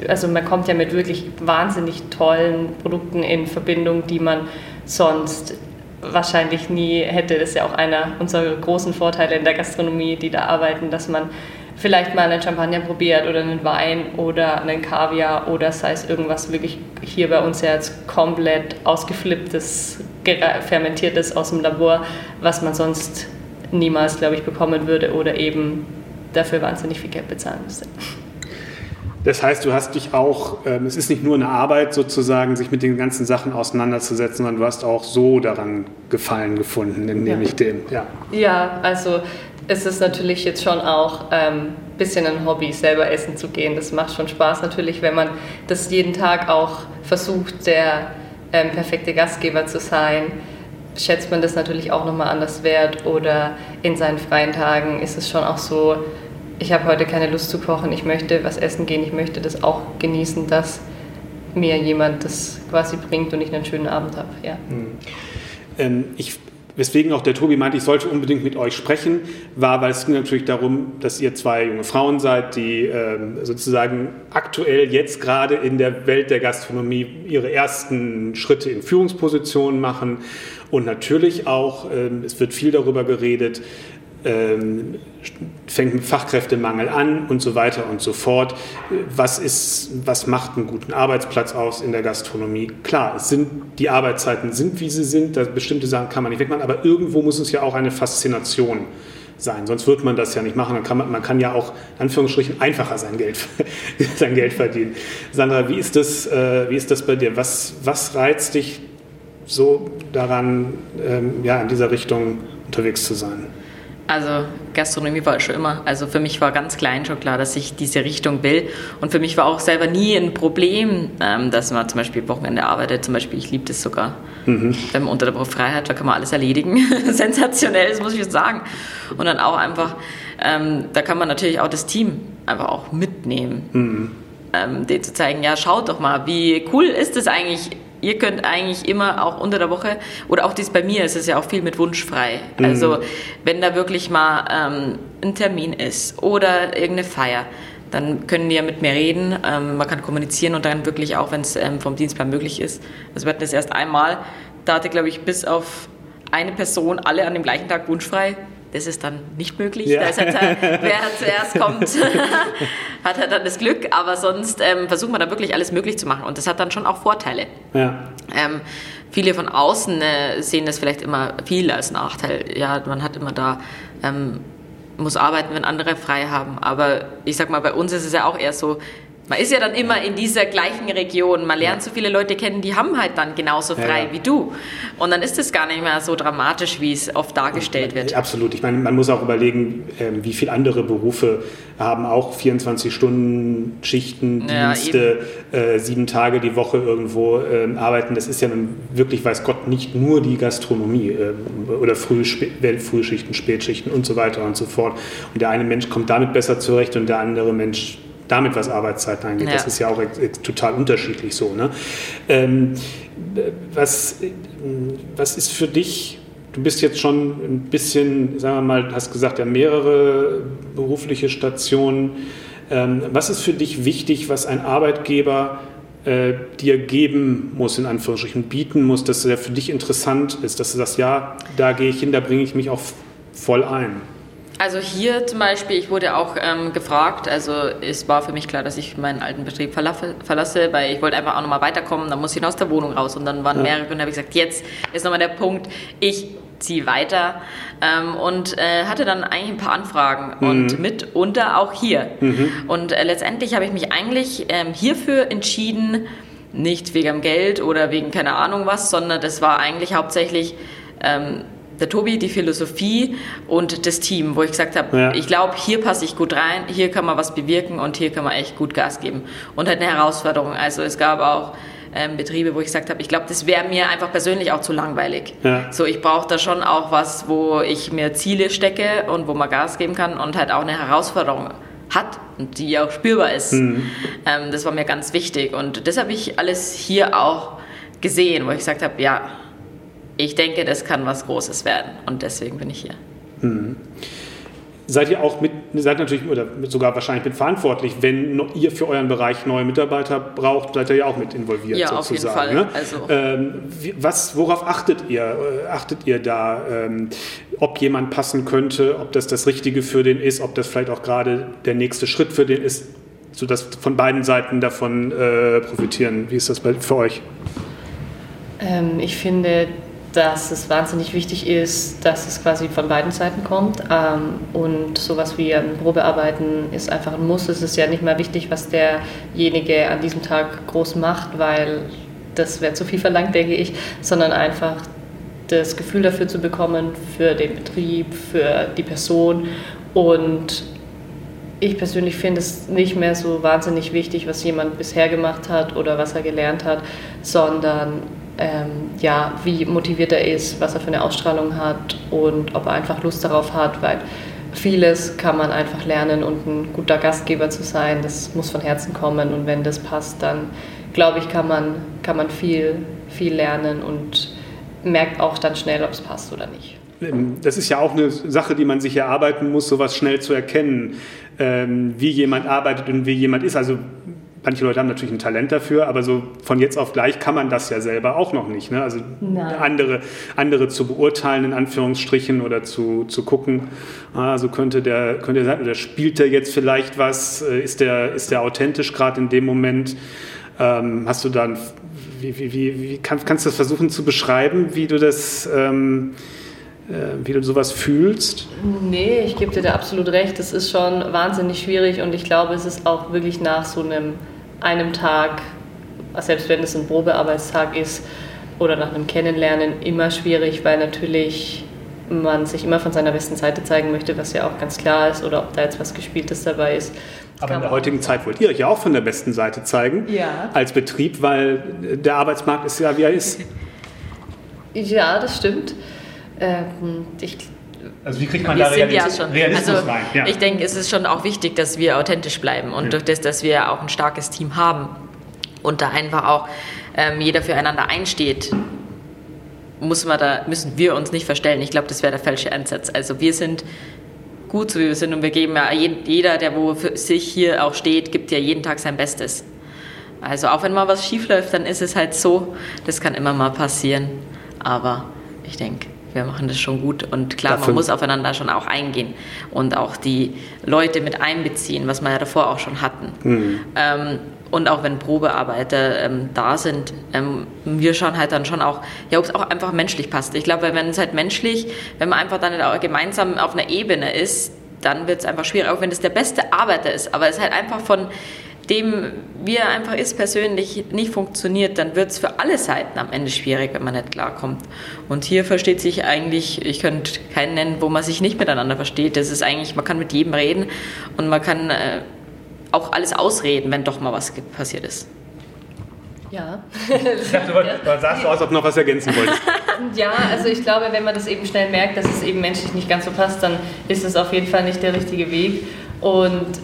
also man kommt ja mit wirklich wahnsinnig tollen Produkten in Verbindung, die man sonst wahrscheinlich nie hätte. Das ist ja auch einer unserer großen Vorteile in der Gastronomie, die da arbeiten, dass man vielleicht mal einen Champagner probiert oder einen Wein oder einen Kaviar oder sei es irgendwas wirklich hier bei uns ja jetzt komplett ausgeflipptes, fermentiertes aus dem Labor, was man sonst niemals, glaube ich, bekommen würde oder eben dafür wahnsinnig viel Geld bezahlen müsste. Das heißt, du hast dich auch, ähm, es ist nicht nur eine Arbeit sozusagen, sich mit den ganzen Sachen auseinanderzusetzen, sondern du hast auch so daran Gefallen gefunden, nämlich ja. dem. Ja. ja, also es ist natürlich jetzt schon auch ein ähm, bisschen ein Hobby, selber essen zu gehen. Das macht schon Spaß natürlich, wenn man das jeden Tag auch versucht, der ähm, perfekte Gastgeber zu sein. Schätzt man das natürlich auch nochmal anders wert oder in seinen freien Tagen ist es schon auch so, ich habe heute keine Lust zu kochen, ich möchte was essen gehen, ich möchte das auch genießen, dass mir jemand das quasi bringt und ich einen schönen Abend habe. Ja. Hm. Ähm, ich, weswegen auch der Tobi meinte, ich sollte unbedingt mit euch sprechen, war, weil es ging natürlich darum, dass ihr zwei junge Frauen seid, die ähm, sozusagen aktuell jetzt gerade in der Welt der Gastronomie ihre ersten Schritte in Führungspositionen machen. Und natürlich auch, ähm, es wird viel darüber geredet, ähm, fängt mit Fachkräftemangel an und so weiter und so fort. Was, ist, was macht einen guten Arbeitsplatz aus in der Gastronomie? Klar, es sind, die Arbeitszeiten sind, wie sie sind, da bestimmte Sachen kann man nicht wegmachen, aber irgendwo muss es ja auch eine Faszination sein, sonst wird man das ja nicht machen. Dann kann man, man kann ja auch, in Anführungsstrichen, einfacher sein Geld, *laughs* sein Geld verdienen. Sandra, wie ist das, äh, wie ist das bei dir? Was, was reizt dich so daran, ähm, ja, in dieser Richtung unterwegs zu sein? Also Gastronomie war schon immer, also für mich war ganz klein schon klar, dass ich diese Richtung will. Und für mich war auch selber nie ein Problem, ähm, dass man zum Beispiel Wochenende arbeitet. Zum Beispiel, ich liebe das sogar. Mhm. Wenn man unter der Woche frei hat, da kann man alles erledigen. *laughs* Sensationell, das muss ich jetzt sagen. Und dann auch einfach, ähm, da kann man natürlich auch das Team einfach auch mitnehmen. Mhm. Ähm, denen zu zeigen, ja, schaut doch mal, wie cool ist es eigentlich, ihr könnt eigentlich immer auch unter der Woche oder auch dies bei mir ist es ja auch viel mit Wunsch frei. Mhm. Also wenn da wirklich mal ähm, ein Termin ist oder irgendeine Feier, dann können die ja mit mir reden. Ähm, man kann kommunizieren und dann wirklich auch, wenn es ähm, vom Dienstplan möglich ist. Also wir hatten das erst einmal. Da hatte, glaube ich, bis auf eine Person alle an dem gleichen Tag wunschfrei. Das ist dann nicht möglich. Ja. Da ist halt, wer zuerst kommt, *laughs* hat halt dann das Glück. Aber sonst ähm, versucht man da wirklich alles möglich zu machen. Und das hat dann schon auch Vorteile. Ja. Ähm, viele von außen äh, sehen das vielleicht immer viel als Nachteil. Ja, man hat immer da, ähm, muss arbeiten, wenn andere frei haben. Aber ich sag mal, bei uns ist es ja auch eher so, man ist ja dann immer in dieser gleichen Region. Man lernt ja. so viele Leute kennen, die haben halt dann genauso frei ja. wie du. Und dann ist es gar nicht mehr so dramatisch, wie es oft dargestellt wird. Absolut. Ich meine, man muss auch überlegen, ähm, wie viele andere Berufe haben auch 24 Stunden Schichten, Dienste, äh, sieben Tage die Woche irgendwo äh, arbeiten. Das ist ja nun wirklich, weiß Gott, nicht nur die Gastronomie äh, oder Früh, Frühschichten, Spätschichten und so weiter und so fort. Und der eine Mensch kommt damit besser zurecht und der andere Mensch damit, was Arbeitszeiten angeht. Ja. Das ist ja auch total unterschiedlich so. Ne? Ähm, was, was ist für dich, du bist jetzt schon ein bisschen, sagen wir mal, hast gesagt, ja mehrere berufliche Stationen. Ähm, was ist für dich wichtig, was ein Arbeitgeber äh, dir geben muss, in Anführungsstrichen, bieten muss, dass er für dich interessant ist, dass du sagst, ja, da gehe ich hin, da bringe ich mich auch voll ein? Also hier zum Beispiel, ich wurde auch ähm, gefragt, also es war für mich klar, dass ich meinen alten Betrieb verlasse, weil ich wollte einfach auch nochmal weiterkommen, dann muss ich aus der Wohnung raus und dann waren ja. mehrere und habe ich gesagt, jetzt ist nochmal der Punkt, ich ziehe weiter ähm, und äh, hatte dann eigentlich ein paar Anfragen mhm. und mitunter auch hier. Mhm. Und äh, letztendlich habe ich mich eigentlich ähm, hierfür entschieden, nicht wegen Geld oder wegen keine Ahnung was, sondern das war eigentlich hauptsächlich ähm, der Tobi, die Philosophie und das Team, wo ich gesagt habe, ja. ich glaube, hier passe ich gut rein, hier kann man was bewirken und hier kann man echt gut Gas geben. Und halt eine Herausforderung. Also es gab auch ähm, Betriebe, wo ich gesagt habe, ich glaube, das wäre mir einfach persönlich auch zu langweilig. Ja. So, ich brauche da schon auch was, wo ich mir Ziele stecke und wo man Gas geben kann und halt auch eine Herausforderung hat und die auch spürbar ist. Mhm. Ähm, das war mir ganz wichtig und das habe ich alles hier auch gesehen, wo ich gesagt habe, ja, ich denke, das kann was Großes werden und deswegen bin ich hier. Mhm. Seid ihr auch mit, seid natürlich oder sogar wahrscheinlich mit verantwortlich, wenn ihr für euren Bereich neue Mitarbeiter braucht, seid ihr ja auch mit involviert ja, sozusagen. Auf jeden Fall. Ne? Also. Ähm, was, worauf achtet ihr? Äh, achtet ihr da, ähm, ob jemand passen könnte, ob das das Richtige für den ist, ob das vielleicht auch gerade der nächste Schritt für den ist, sodass von beiden Seiten davon äh, profitieren? Wie ist das bei, für euch? Ähm, ich finde, dass es wahnsinnig wichtig ist, dass es quasi von beiden Seiten kommt. Ähm, und sowas wie ein Probearbeiten ist einfach ein Muss. Es ist ja nicht mal wichtig, was derjenige an diesem Tag groß macht, weil das wäre zu viel verlangt, denke ich, sondern einfach das Gefühl dafür zu bekommen, für den Betrieb, für die Person. Und ich persönlich finde es nicht mehr so wahnsinnig wichtig, was jemand bisher gemacht hat oder was er gelernt hat, sondern ähm, ja, wie motiviert er ist, was er für eine Ausstrahlung hat und ob er einfach Lust darauf hat, weil vieles kann man einfach lernen und ein guter Gastgeber zu sein, das muss von Herzen kommen und wenn das passt, dann glaube ich, kann man, kann man viel, viel lernen und merkt auch dann schnell, ob es passt oder nicht. Ähm, das ist ja auch eine Sache, die man sich erarbeiten muss, sowas schnell zu erkennen, ähm, wie jemand arbeitet und wie jemand ist. Also Manche Leute haben natürlich ein Talent dafür, aber so von jetzt auf gleich kann man das ja selber auch noch nicht. Ne? Also andere, andere zu beurteilen, in Anführungsstrichen, oder zu, zu gucken, ah, so könnte der, könnte der sein, oder spielt der jetzt vielleicht was, äh, ist der, ist der authentisch gerade in dem Moment? Ähm, hast du dann, wie, wie, wie, wie kann, kannst du das versuchen zu beschreiben, wie du das... Ähm, äh, wie du sowas fühlst? Nee, ich gebe dir da absolut recht. Es ist schon wahnsinnig schwierig und ich glaube, es ist auch wirklich nach so einem einem Tag, selbst wenn es ein Probearbeitstag ist oder nach einem Kennenlernen, immer schwierig, weil natürlich man sich immer von seiner besten Seite zeigen möchte, was ja auch ganz klar ist, oder ob da jetzt was Gespieltes dabei ist. Aber in der heutigen Zeit wollt ihr euch ja auch von der besten Seite zeigen, ja. als Betrieb, weil der Arbeitsmarkt ist ja, wie er ist. *laughs* Ja, das stimmt. Ähm, ich also wie kriegt man wir da Realismus, ja Realismus also rein? Ja. Ich denke, es ist schon auch wichtig, dass wir authentisch bleiben und ja. durch das, dass wir auch ein starkes Team haben und da einfach auch ähm, jeder füreinander einsteht, muss man da, müssen wir uns nicht verstellen. Ich glaube, das wäre der falsche Ansatz. Also wir sind gut, so wie wir sind und wir geben ja, jeder, der wo für sich hier auch steht, gibt ja jeden Tag sein Bestes. Also auch wenn mal was schief läuft, dann ist es halt so, das kann immer mal passieren. Aber ich denke, wir machen das schon gut. Und klar, Dafür man muss aufeinander schon auch eingehen und auch die Leute mit einbeziehen, was wir ja davor auch schon hatten. Mhm. Ähm, und auch wenn Probearbeiter ähm, da sind, ähm, wir schauen halt dann schon auch, ja, ob es auch einfach menschlich passt. Ich glaube, wenn es halt menschlich, wenn man einfach dann auch gemeinsam auf einer Ebene ist, dann wird es einfach schwierig, auch wenn es der beste Arbeiter ist. Aber es ist halt einfach von dem, wie er einfach ist, persönlich nicht funktioniert, dann wird es für alle Seiten am Ende schwierig, wenn man nicht klarkommt. Und hier versteht sich eigentlich, ich könnte keinen nennen, wo man sich nicht miteinander versteht. Das ist eigentlich, man kann mit jedem reden und man kann äh, auch alles ausreden, wenn doch mal was passiert ist. Ja. Ich dachte, du so aus, ob du noch was ergänzen wolltest. *laughs* ja, also ich glaube, wenn man das eben schnell merkt, dass es eben menschlich nicht ganz so passt, dann ist es auf jeden Fall nicht der richtige Weg. Und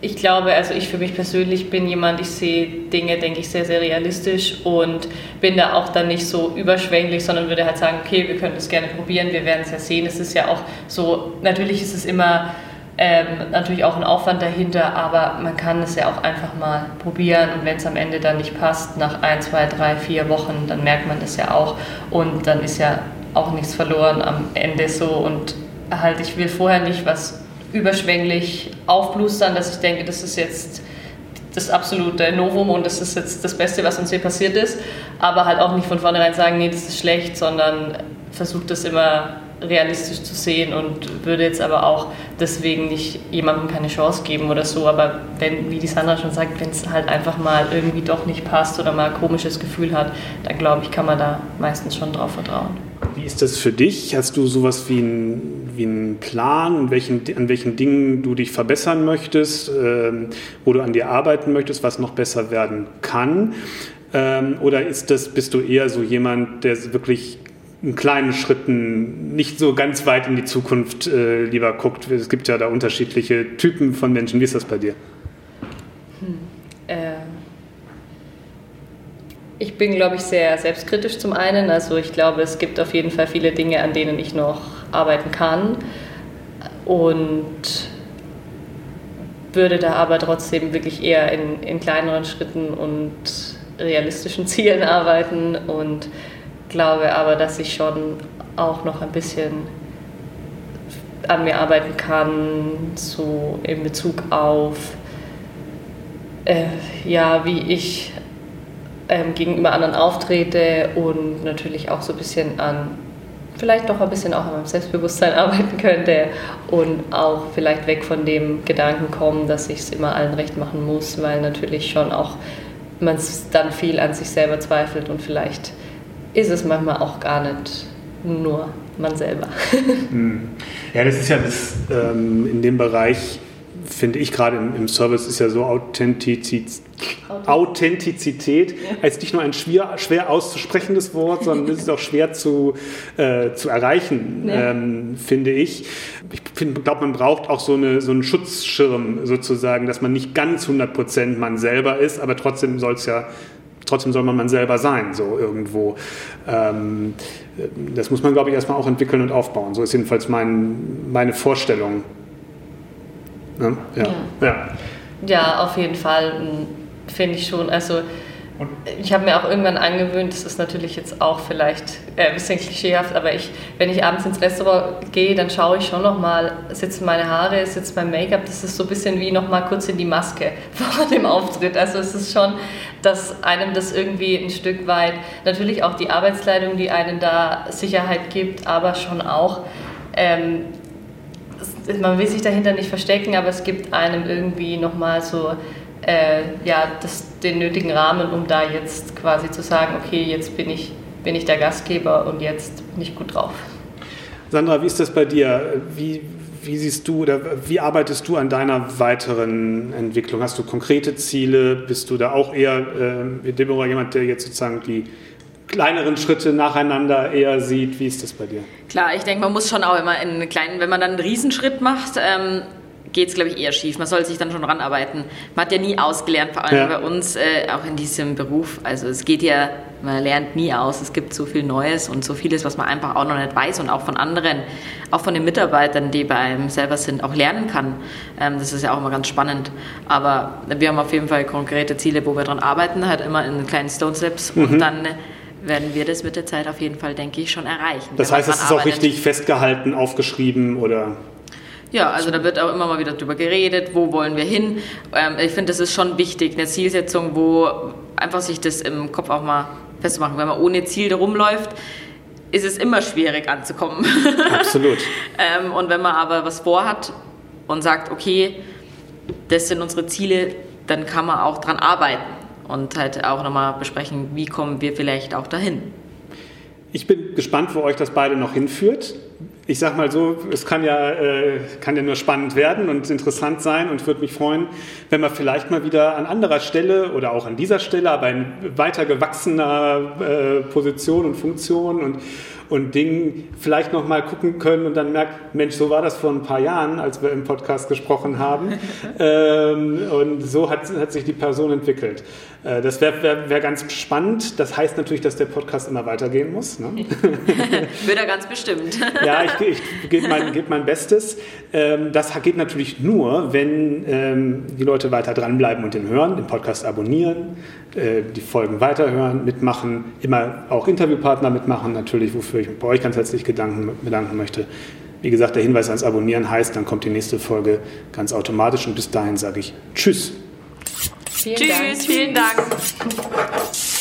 ich glaube, also ich für mich persönlich bin jemand, ich sehe Dinge, denke ich, sehr, sehr realistisch und bin da auch dann nicht so überschwänglich, sondern würde halt sagen, okay, wir können das gerne probieren, wir werden es ja sehen. Es ist ja auch so, natürlich ist es immer ähm, natürlich auch ein Aufwand dahinter, aber man kann es ja auch einfach mal probieren und wenn es am Ende dann nicht passt, nach ein, zwei, drei, vier Wochen, dann merkt man das ja auch und dann ist ja auch nichts verloren am Ende so und halt, ich will vorher nicht was überschwänglich aufblustern, dass ich denke, das ist jetzt das absolute Novum und das ist jetzt das Beste, was uns hier passiert ist, aber halt auch nicht von vornherein sagen, nee, das ist schlecht, sondern versucht das immer realistisch zu sehen und würde jetzt aber auch deswegen nicht jemandem keine Chance geben oder so. Aber wenn, wie die Sandra schon sagt, wenn es halt einfach mal irgendwie doch nicht passt oder mal ein komisches Gefühl hat, dann glaube ich, kann man da meistens schon drauf vertrauen. Wie ist das für dich? Hast du sowas wie, ein, wie einen Plan, an welchen, an welchen Dingen du dich verbessern möchtest, ähm, wo du an dir arbeiten möchtest, was noch besser werden kann? Ähm, oder ist das, bist du eher so jemand, der wirklich in kleinen Schritten nicht so ganz weit in die Zukunft äh, lieber guckt. Es gibt ja da unterschiedliche Typen von Menschen. Wie ist das bei dir? Hm. Äh, ich bin, glaube ich, sehr selbstkritisch zum einen. Also ich glaube, es gibt auf jeden Fall viele Dinge, an denen ich noch arbeiten kann. Und würde da aber trotzdem wirklich eher in, in kleineren Schritten und realistischen *laughs* Zielen arbeiten und glaube aber, dass ich schon auch noch ein bisschen an mir arbeiten kann, so in Bezug auf, äh, ja, wie ich ähm, gegenüber anderen auftrete und natürlich auch so ein bisschen an, vielleicht doch ein bisschen auch an meinem Selbstbewusstsein *laughs* arbeiten könnte und auch vielleicht weg von dem Gedanken kommen, dass ich es immer allen recht machen muss, weil natürlich schon auch man dann viel an sich selber zweifelt und vielleicht ist es manchmal auch gar nicht nur man selber. *laughs* Hm. Ja, das ist ja das ähm, in dem Bereich, finde ich gerade im, im, Service, ist ja so Authentizität, Authentizität ja. als nicht nur ein schwer, schwer auszusprechendes Wort, sondern es ist auch schwer zu, äh, zu erreichen, ja. ähm, finde ich. Ich glaube, man braucht auch so, eine, so einen Schutzschirm sozusagen, dass man nicht ganz 100% man selber ist, aber trotzdem soll es ja trotzdem soll man man selber sein, so irgendwo. Ähm, das muss man, glaube ich, erstmal auch entwickeln und aufbauen. So ist jedenfalls mein, meine Vorstellung. Ne? Ja. Ja. ja, auf jeden Fall finde ich schon. Also und ich habe mir auch irgendwann angewöhnt, das ist natürlich jetzt auch vielleicht äh, ein bisschen klischeehaft, aber ich, wenn ich abends ins Restaurant gehe, dann schaue ich schon nochmal, sitzen meine Haare, sitzt mein Make-up, das ist so ein bisschen wie nochmal kurz in die Maske *laughs* vor dem Auftritt. Also es ist schon, dass einem das irgendwie ein Stück weit, natürlich auch die Arbeitskleidung, die einen da Sicherheit gibt, aber schon auch, ähm, man will sich dahinter nicht verstecken, aber es gibt einem irgendwie nochmal so äh, ja, das, den nötigen Rahmen, um da jetzt quasi zu sagen, okay, jetzt bin ich, bin ich der Gastgeber und jetzt bin ich gut drauf. Sandra, wie ist das bei dir? Wie, wie siehst du oder wie arbeitest du an deiner weiteren Entwicklung? Hast du konkrete Ziele? Bist du da auch eher äh, wie Deborah jemand, der jetzt sozusagen die kleineren Schritte nacheinander eher sieht? Wie ist das bei dir? Klar, ich denke, man muss schon auch immer in kleinen, wenn man dann einen Riesenschritt macht, ähm, geht es, glaube ich, eher schief. Man soll sich dann schon ranarbeiten. Man hat ja nie ausgelernt, vor allem ja. bei uns, äh, auch in diesem Beruf. Also es geht ja, man lernt nie aus. Es gibt so viel Neues und so vieles, was man einfach auch noch nicht weiß und auch von anderen, auch von den Mitarbeitern, die bei einem selber sind, auch lernen kann. Ähm, das ist ja auch immer ganz spannend. Aber wir haben auf jeden Fall konkrete Ziele, wo wir dran arbeiten, halt immer in kleinen Stone Steps mhm. und dann werden wir das mit der Zeit auf jeden Fall, denke ich, schon erreichen. Das heißt, es ist arbeitet. auch richtig festgehalten, aufgeschrieben oder ja, also da wird auch immer mal wieder drüber geredet, wo wollen wir hin. Ähm, ich finde, das ist schon wichtig, eine Zielsetzung, wo einfach sich das im Kopf auch mal festzumachen. Wenn man ohne Ziel rumläuft, ist es immer schwierig anzukommen. *laughs* Absolut. ähm, und wenn man aber was vorhat und sagt, okay, das sind unsere Ziele, dann kann man auch dran arbeiten und halt auch nochmal besprechen, wie kommen wir vielleicht auch dahin. Ich bin gespannt, wo euch das beide noch hinführt ich sag mal so, es kann ja, äh, kann ja nur spannend werden und interessant sein und würde mich freuen, wenn wir vielleicht mal wieder an anderer Stelle oder auch an dieser Stelle, aber in weiter gewachsener äh, Position und Funktion und und Dingen vielleicht noch mal gucken können und dann merkt, Mensch, so war das vor ein paar Jahren, als wir im Podcast gesprochen haben. *laughs* ähm, und so hat, hat sich die Person entwickelt. Äh, das wäre wär, wär ganz spannend. Das heißt natürlich, dass der Podcast immer weitergehen muss. Ne? *laughs* Wird er ganz bestimmt. ja, ich, ich gebe mein, geb mein Bestes. Ähm, das geht natürlich nur, wenn ähm, die Leute weiter dranbleiben und den hören, den Podcast abonnieren, äh, die Folgen weiterhören, mitmachen, immer auch Interviewpartner mitmachen, natürlich, wofür ich bei euch ganz herzlich Gedanken, bedanken möchte. Wie gesagt, der Hinweis ans Abonnieren heißt, dann kommt die nächste Folge ganz automatisch und bis dahin sage ich Tschüss. Vielen Tschüss, Dank. vielen Dank.